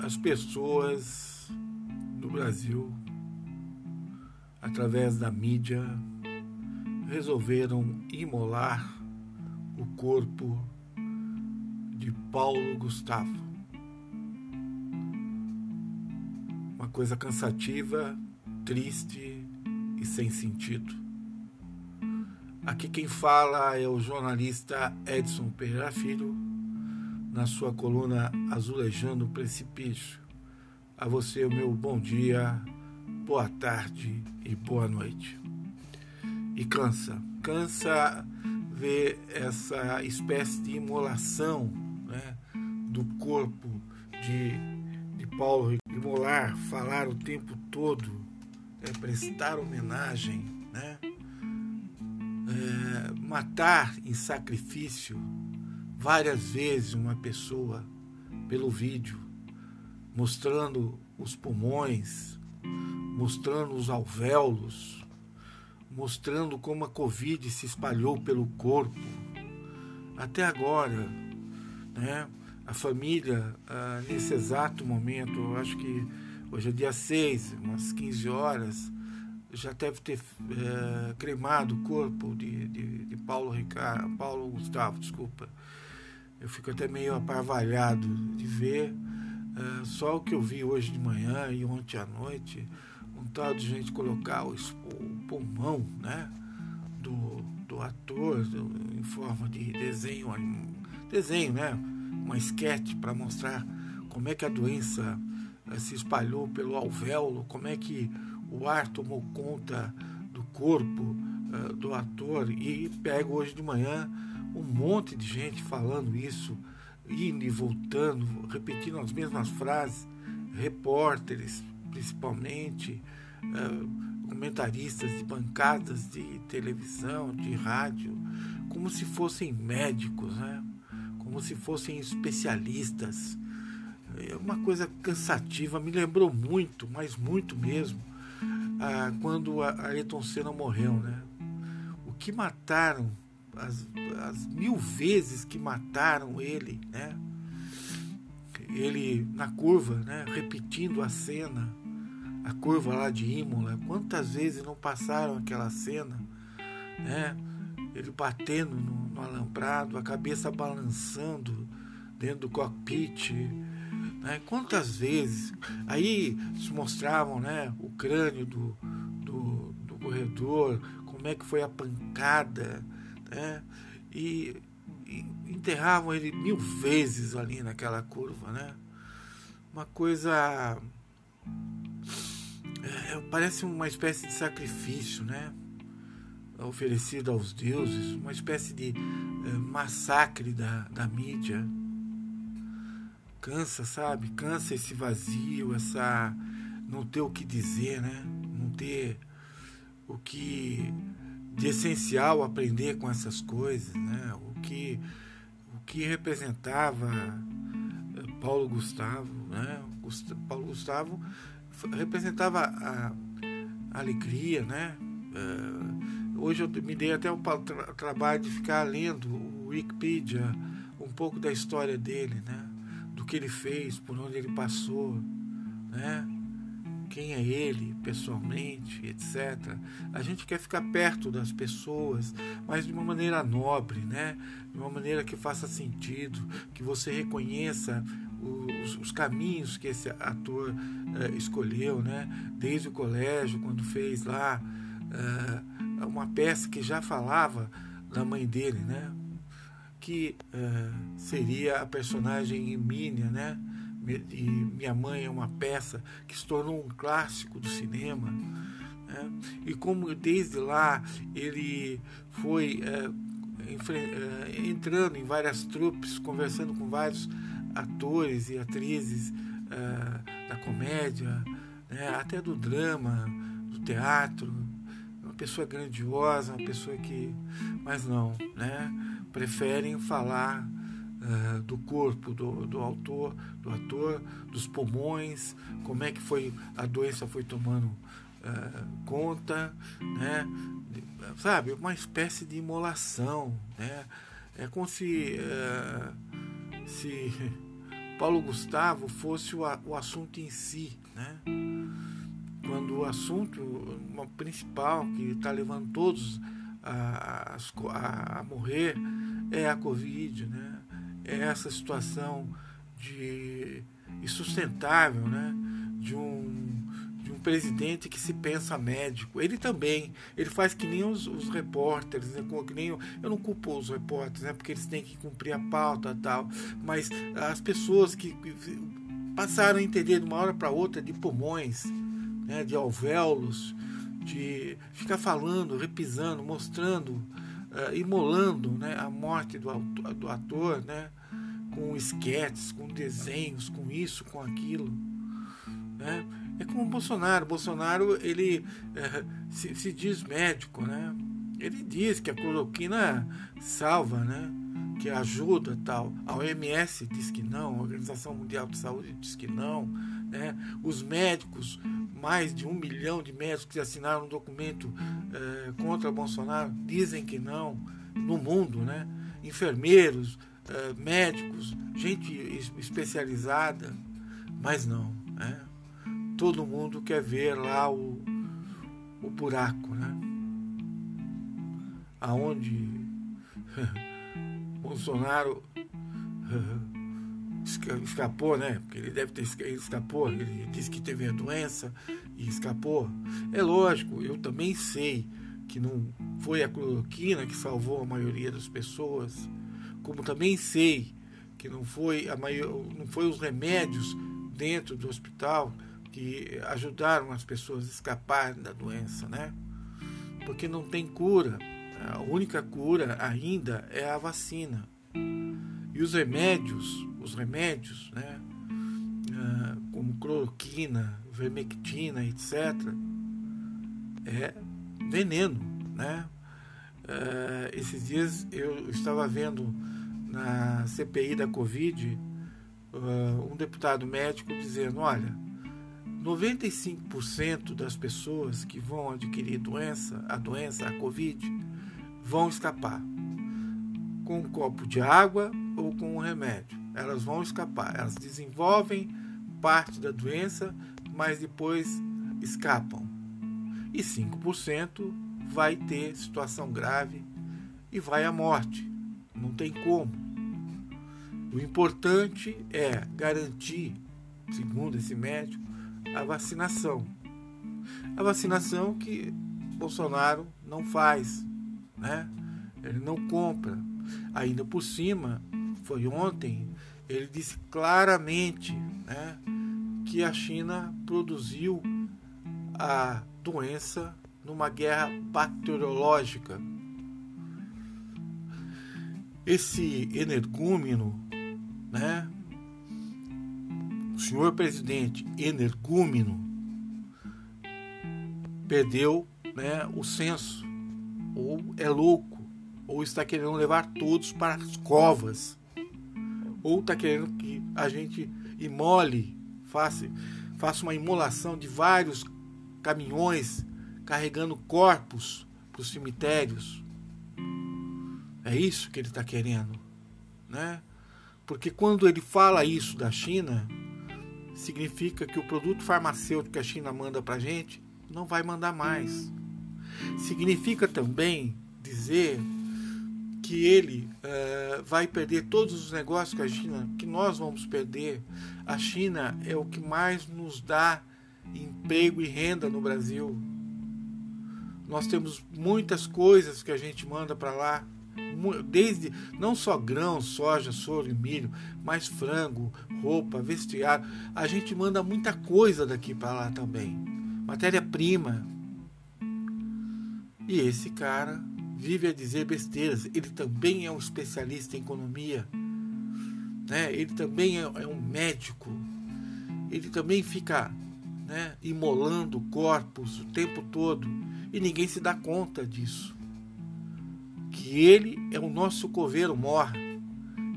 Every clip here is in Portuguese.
As pessoas do Brasil, através da mídia, resolveram imolar o corpo de Paulo Gustavo. Uma coisa cansativa, triste e sem sentido. Aqui quem fala é o jornalista Edson Pereira Filho, na sua coluna Azulejando o Precipício. A você o meu bom dia, boa tarde e boa noite. E cansa, cansa ver essa espécie de imolação né, do corpo de, de Paulo, imolar, falar o tempo todo, é, prestar homenagem, né, é, matar em sacrifício várias vezes uma pessoa pelo vídeo, mostrando os pulmões, mostrando os alvéolos, mostrando como a Covid se espalhou pelo corpo. Até agora, né? A família, ah, nesse exato momento, eu acho que hoje é dia 6, umas 15 horas, já deve ter é, cremado o corpo de, de, de, Paulo Ricardo, Paulo Gustavo, desculpa. Eu fico até meio aparvalhado de ver é, só o que eu vi hoje de manhã e ontem à noite um tal de gente colocar o, o pulmão né, do, do ator do, em forma de desenho, desenho, né, uma esquete para mostrar como é que a doença eh, se espalhou pelo alvéolo, como é que o ar tomou conta do corpo uh, do ator e pego hoje de manhã um monte de gente falando isso, indo e voltando, repetindo as mesmas frases, repórteres principalmente, uh, comentaristas de bancadas de televisão, de rádio, como se fossem médicos, né? como se fossem especialistas. É uma coisa cansativa, me lembrou muito, mas muito mesmo, ah, quando a Ayrton Senna morreu. Né? O que mataram, as, as mil vezes que mataram ele, né? ele na curva, né? repetindo a cena a curva lá de Imola, quantas vezes não passaram aquela cena, né? Ele batendo no, no alambrado, a cabeça balançando dentro do cockpit, né? Quantas vezes? Aí se mostravam, né? O crânio do, do, do corredor, como é que foi a pancada, né? E, e enterravam ele mil vezes ali naquela curva, né? Uma coisa é, parece uma espécie de sacrifício, né? Oferecido aos deuses, uma espécie de é, massacre da, da mídia. Cansa, sabe? Cansa esse vazio, essa. não ter o que dizer, né? Não ter o que de essencial aprender com essas coisas, né? O que, o que representava é, Paulo Gustavo, né? Paulo Gustavo representava a, alegria, né? Uh, hoje eu me dei até o tra trabalho de ficar lendo o Wikipedia, um pouco da história dele, né? Do que ele fez, por onde ele passou, né? Quem é ele pessoalmente, etc. A gente quer ficar perto das pessoas, mas de uma maneira nobre, né? De uma maneira que faça sentido, que você reconheça os, os caminhos que esse ator uh, escolheu, né? Desde o colégio, quando fez lá uh, uma peça que já falava da mãe dele, né? Que uh, seria a personagem Emília, né? E Minha Mãe é uma peça que se tornou um clássico do cinema. Né? E como desde lá ele foi entrando em várias trupes, conversando com vários atores e atrizes uh, da comédia, né, até do drama, do teatro, uma pessoa grandiosa, uma pessoa que, mas não, né, preferem falar uh, do corpo do, do autor, do ator, dos pulmões, como é que foi a doença foi tomando uh, conta, né, sabe, uma espécie de imolação, né, é como se se Paulo Gustavo fosse o, o assunto em si, né? Quando o assunto principal que está levando todos a, a, a, morrer é a Covid, né? Essa situação de insustentável, né? De um presidente que se pensa médico. Ele também, ele faz que nem os, os repórteres, né? que nem eu, eu não culpo os repórteres, né? porque eles têm que cumprir a pauta tal, mas as pessoas que, que passaram a entender de uma hora para outra de pulmões, né? de alvéolos, de ficar falando, repisando, mostrando, uh, imolando né? a morte do, do ator, né? com esquetes, com desenhos, com isso, com aquilo. Né? É como o Bolsonaro. Bolsonaro ele é, se, se, diz médico, né? Ele diz que a cloroquina salva, né? Que ajuda tal. A OMS diz que não, a Organização Mundial de Saúde diz que não. Né? Os médicos, mais de um milhão de médicos que assinaram um documento é, contra Bolsonaro, dizem que não no mundo, né? Enfermeiros, é, médicos, gente especializada, mas não. Né? todo mundo quer ver lá o, o buraco, né? Aonde Bolsonaro escapou, né? Porque ele deve ter escapou, ele disse que teve a doença e escapou. É lógico, eu também sei que não foi a cloroquina que salvou a maioria das pessoas, como também sei que não foi a maior, não foi os remédios dentro do hospital que ajudaram as pessoas a escaparem da doença, né? Porque não tem cura. A única cura ainda é a vacina. E os remédios, os remédios, né? Ah, como cloroquina, vermectina, etc., é veneno, né? Ah, esses dias eu estava vendo na CPI da Covid ah, um deputado médico dizendo: olha, 95% das pessoas que vão adquirir doença, a doença, a Covid, vão escapar com um copo de água ou com um remédio. Elas vão escapar. Elas desenvolvem parte da doença, mas depois escapam. E 5% vai ter situação grave e vai à morte. Não tem como. O importante é garantir, segundo esse médico, a vacinação. A vacinação que Bolsonaro não faz, né? Ele não compra. Ainda por cima, foi ontem, ele disse claramente, né, que a China produziu a doença numa guerra bacteriológica. Esse energúmeno, né, senhor presidente energúmeno perdeu né, o senso, ou é louco, ou está querendo levar todos para as covas, ou está querendo que a gente imole, faça, faça uma imolação de vários caminhões carregando corpos para os cemitérios. É isso que ele está querendo, né? Porque quando ele fala isso da China, significa que o produto farmacêutico que a China manda para a gente não vai mandar mais. Significa também dizer que ele uh, vai perder todos os negócios que a China, que nós vamos perder. A China é o que mais nos dá emprego e renda no Brasil. Nós temos muitas coisas que a gente manda para lá desde não só grãos, soja, soro e milho, mas frango, roupa, vestiário. A gente manda muita coisa daqui para lá também. Matéria-prima. E esse cara vive a dizer besteiras. Ele também é um especialista em economia. Né? Ele também é, é um médico. Ele também fica né, imolando corpos o tempo todo. E ninguém se dá conta disso que ele é o nosso coveiro mor,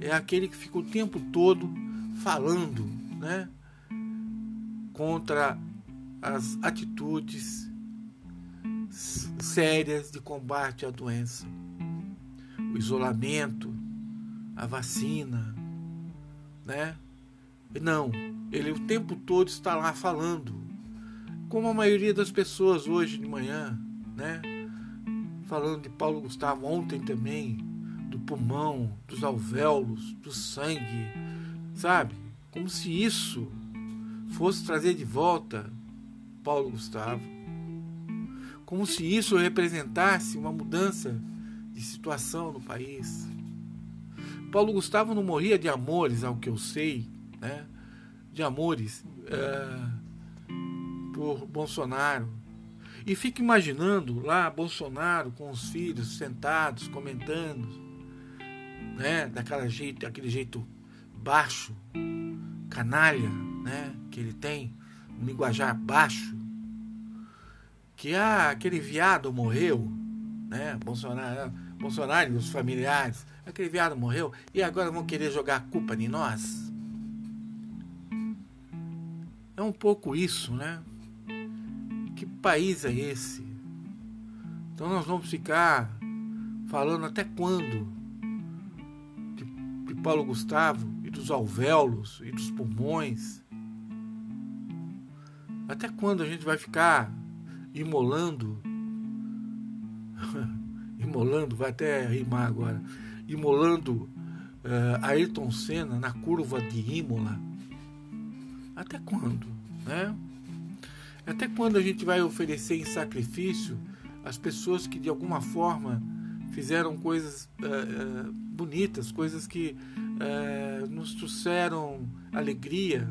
é aquele que fica o tempo todo falando, né, contra as atitudes sérias de combate à doença, o isolamento, a vacina, né? Não, ele o tempo todo está lá falando, como a maioria das pessoas hoje de manhã, né? Falando de Paulo Gustavo ontem também, do pulmão, dos alvéolos, do sangue, sabe? Como se isso fosse trazer de volta Paulo Gustavo. Como se isso representasse uma mudança de situação no país. Paulo Gustavo não morria de amores, ao que eu sei, né? de amores é, por Bolsonaro. E fico imaginando lá Bolsonaro com os filhos sentados, comentando, né? jeito, daquele jeito baixo, canalha, né? que ele tem, um linguajar baixo, que ah, aquele viado morreu, né? Bolsonaro, Bolsonaro e os familiares, aquele viado morreu e agora vão querer jogar a culpa em nós. É um pouco isso, né? Que país é esse? Então nós vamos ficar falando até quando de, de Paulo Gustavo e dos alvéolos e dos pulmões até quando a gente vai ficar imolando? imolando, vai até rimar agora. Imolando uh, Ayrton Senna na curva de Imola. Até quando? Né? Até quando a gente vai oferecer em sacrifício as pessoas que de alguma forma fizeram coisas uh, uh, bonitas, coisas que nos trouxeram alegria,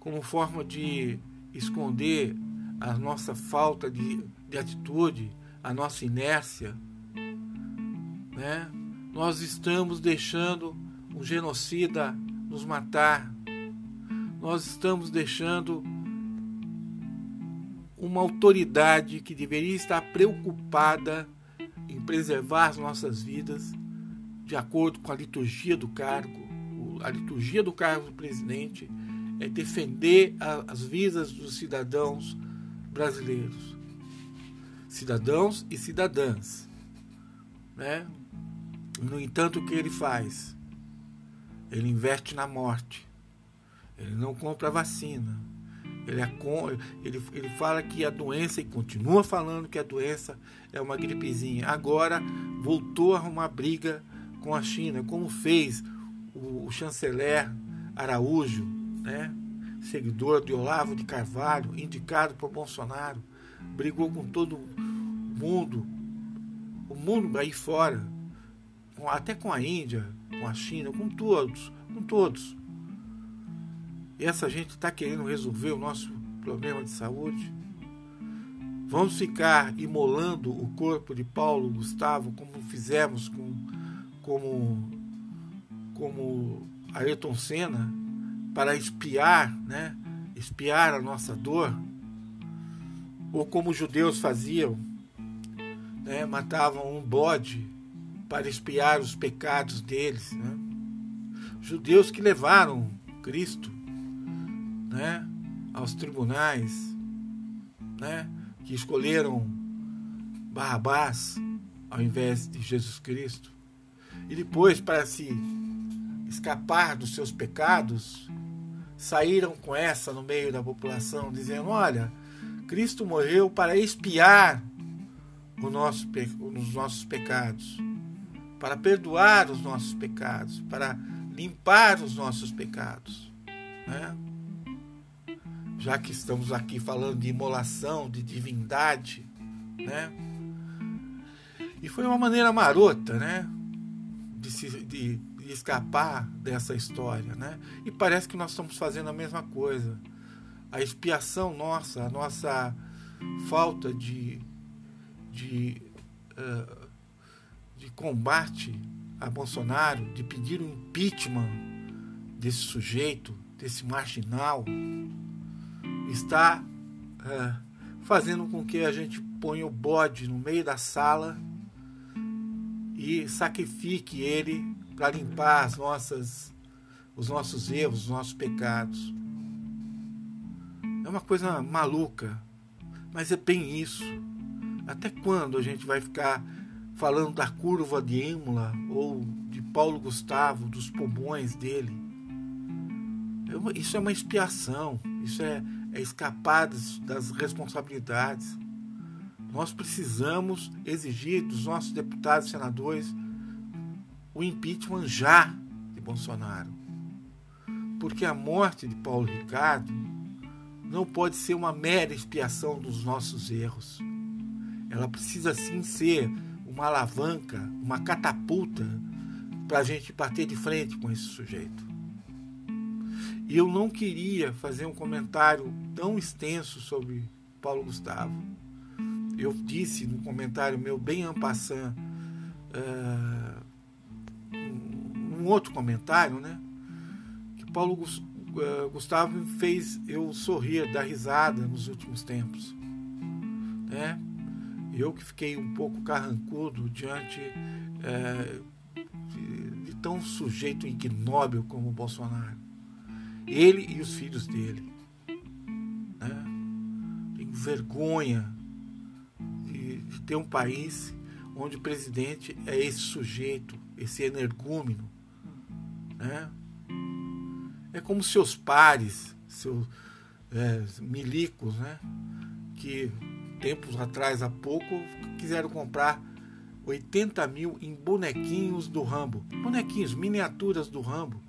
como forma de esconder a nossa falta de, de atitude, a nossa inércia, né? Nós estamos deixando um genocida nos matar. Nós estamos deixando uma autoridade que deveria estar preocupada em preservar as nossas vidas de acordo com a liturgia do cargo. A liturgia do cargo do presidente é defender as vidas dos cidadãos brasileiros, cidadãos e cidadãs, né? No entanto, o que ele faz? Ele investe na morte. Ele não compra vacina. Ele, é ele, ele fala que a doença, e continua falando que a doença é uma gripezinha. Agora voltou a arrumar briga com a China, como fez o, o chanceler Araújo, né? Seguidor de Olavo de Carvalho, indicado por Bolsonaro, brigou com todo mundo, o mundo aí fora, até com a Índia, com a China, com todos, com todos. E essa gente está querendo resolver o nosso problema de saúde? Vamos ficar imolando o corpo de Paulo Gustavo como fizemos com como como Ayrton Senna para espiar, né? Espiar a nossa dor, ou como os judeus faziam, né? Matavam um bode para espiar os pecados deles, né? Judeus que levaram Cristo, né? Aos tribunais, né? Que escolheram Barrabás ao invés de Jesus Cristo. E depois, para se escapar dos seus pecados, saíram com essa no meio da população, dizendo: Olha, Cristo morreu para expiar nosso, os nossos pecados, para perdoar os nossos pecados, para limpar os nossos pecados. Né? Já que estamos aqui falando de imolação, de divindade, né? E foi uma maneira marota, né? De, se, de escapar dessa história, né? E parece que nós estamos fazendo a mesma coisa. A expiação nossa, a nossa falta de, de, uh, de combate a Bolsonaro, de pedir o impeachment desse sujeito, desse marginal, está uh, fazendo com que a gente ponha o bode no meio da sala e sacrifique ele para limpar as nossas, os nossos erros, os nossos pecados. É uma coisa maluca, mas é bem isso. Até quando a gente vai ficar falando da curva de Imola ou de Paulo Gustavo, dos pulmões dele? É isso é uma expiação, isso é, é escapar das responsabilidades. Nós precisamos exigir dos nossos deputados e senadores o impeachment já de Bolsonaro. Porque a morte de Paulo Ricardo não pode ser uma mera expiação dos nossos erros. Ela precisa sim ser uma alavanca, uma catapulta para a gente bater de frente com esse sujeito. E eu não queria fazer um comentário tão extenso sobre Paulo Gustavo. Eu disse num comentário meu bem ampassant, uh, um outro comentário, né? Que Paulo uh, Gustavo fez eu sorrir, dar risada nos últimos tempos. Né? Eu que fiquei um pouco carrancudo diante uh, de, de tão sujeito ignóbil como o Bolsonaro. Ele e os filhos dele. Né? Tenho vergonha de, de ter um país onde o presidente é esse sujeito, esse energúmeno. Né? É como seus pares, seus é, milicos, né? que tempos atrás, há pouco, quiseram comprar 80 mil em bonequinhos do Rambo. Bonequinhos, miniaturas do Rambo,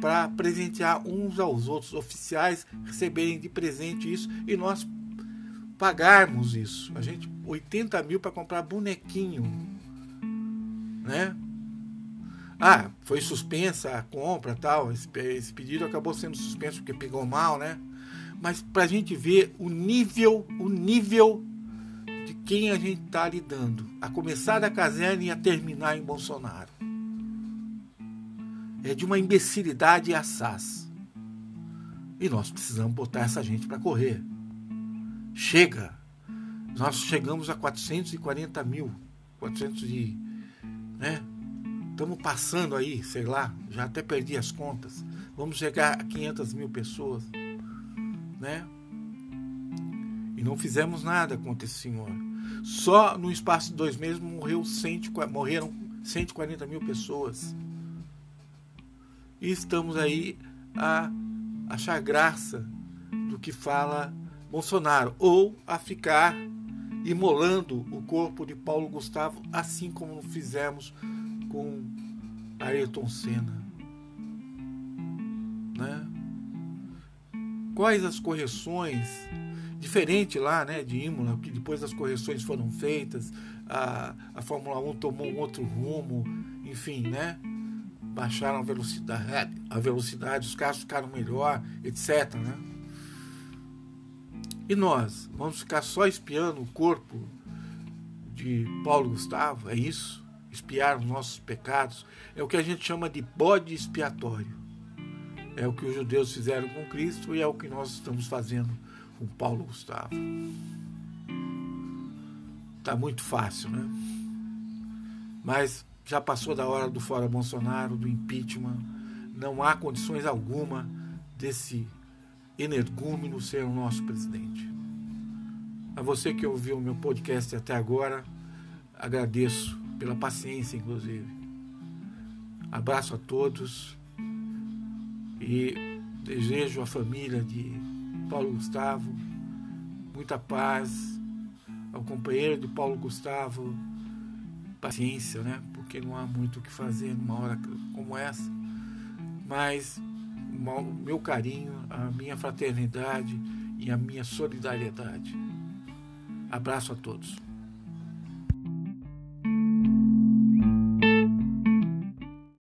para presentear uns aos outros, oficiais receberem de presente isso e nós pagarmos isso. A gente, 80 mil para comprar bonequinho. Né? Ah, foi suspensa a compra tal. Esse, esse pedido acabou sendo suspenso porque pegou mal, né? Mas para a gente ver o nível, o nível de quem a gente está lidando, a começar da caserna e a terminar em Bolsonaro. É de uma imbecilidade assaz. E nós precisamos botar essa gente para correr. Chega! Nós chegamos a 440 mil. 400 e. Né? Estamos passando aí, sei lá, já até perdi as contas. Vamos chegar a 500 mil pessoas. Né? E não fizemos nada contra esse senhor. Só no espaço de dois meses morreu 100, morreram 140 mil pessoas. E estamos aí a achar graça do que fala Bolsonaro, ou a ficar imolando o corpo de Paulo Gustavo, assim como fizemos com Ayrton Senna. Né? Quais as correções diferente lá, né, de Imola, que depois as correções foram feitas, a, a Fórmula 1 tomou um outro rumo, enfim, né? Baixaram a velocidade, a velocidade, os carros ficaram melhor, etc, né? E nós vamos ficar só espiando o corpo de Paulo Gustavo? É isso? Espiar os nossos pecados? É o que a gente chama de bode expiatório. É o que os judeus fizeram com Cristo e é o que nós estamos fazendo com Paulo Gustavo. Tá muito fácil, né? Mas já passou da hora do fora Bolsonaro, do impeachment. Não há condições alguma desse energúmeno ser o nosso presidente. A você que ouviu o meu podcast até agora, agradeço pela paciência, inclusive. Abraço a todos e desejo à família de Paulo Gustavo, muita paz. Ao companheiro de Paulo Gustavo, paciência, né? Porque não há muito o que fazer numa hora como essa. Mas o meu carinho, a minha fraternidade e a minha solidariedade. Abraço a todos.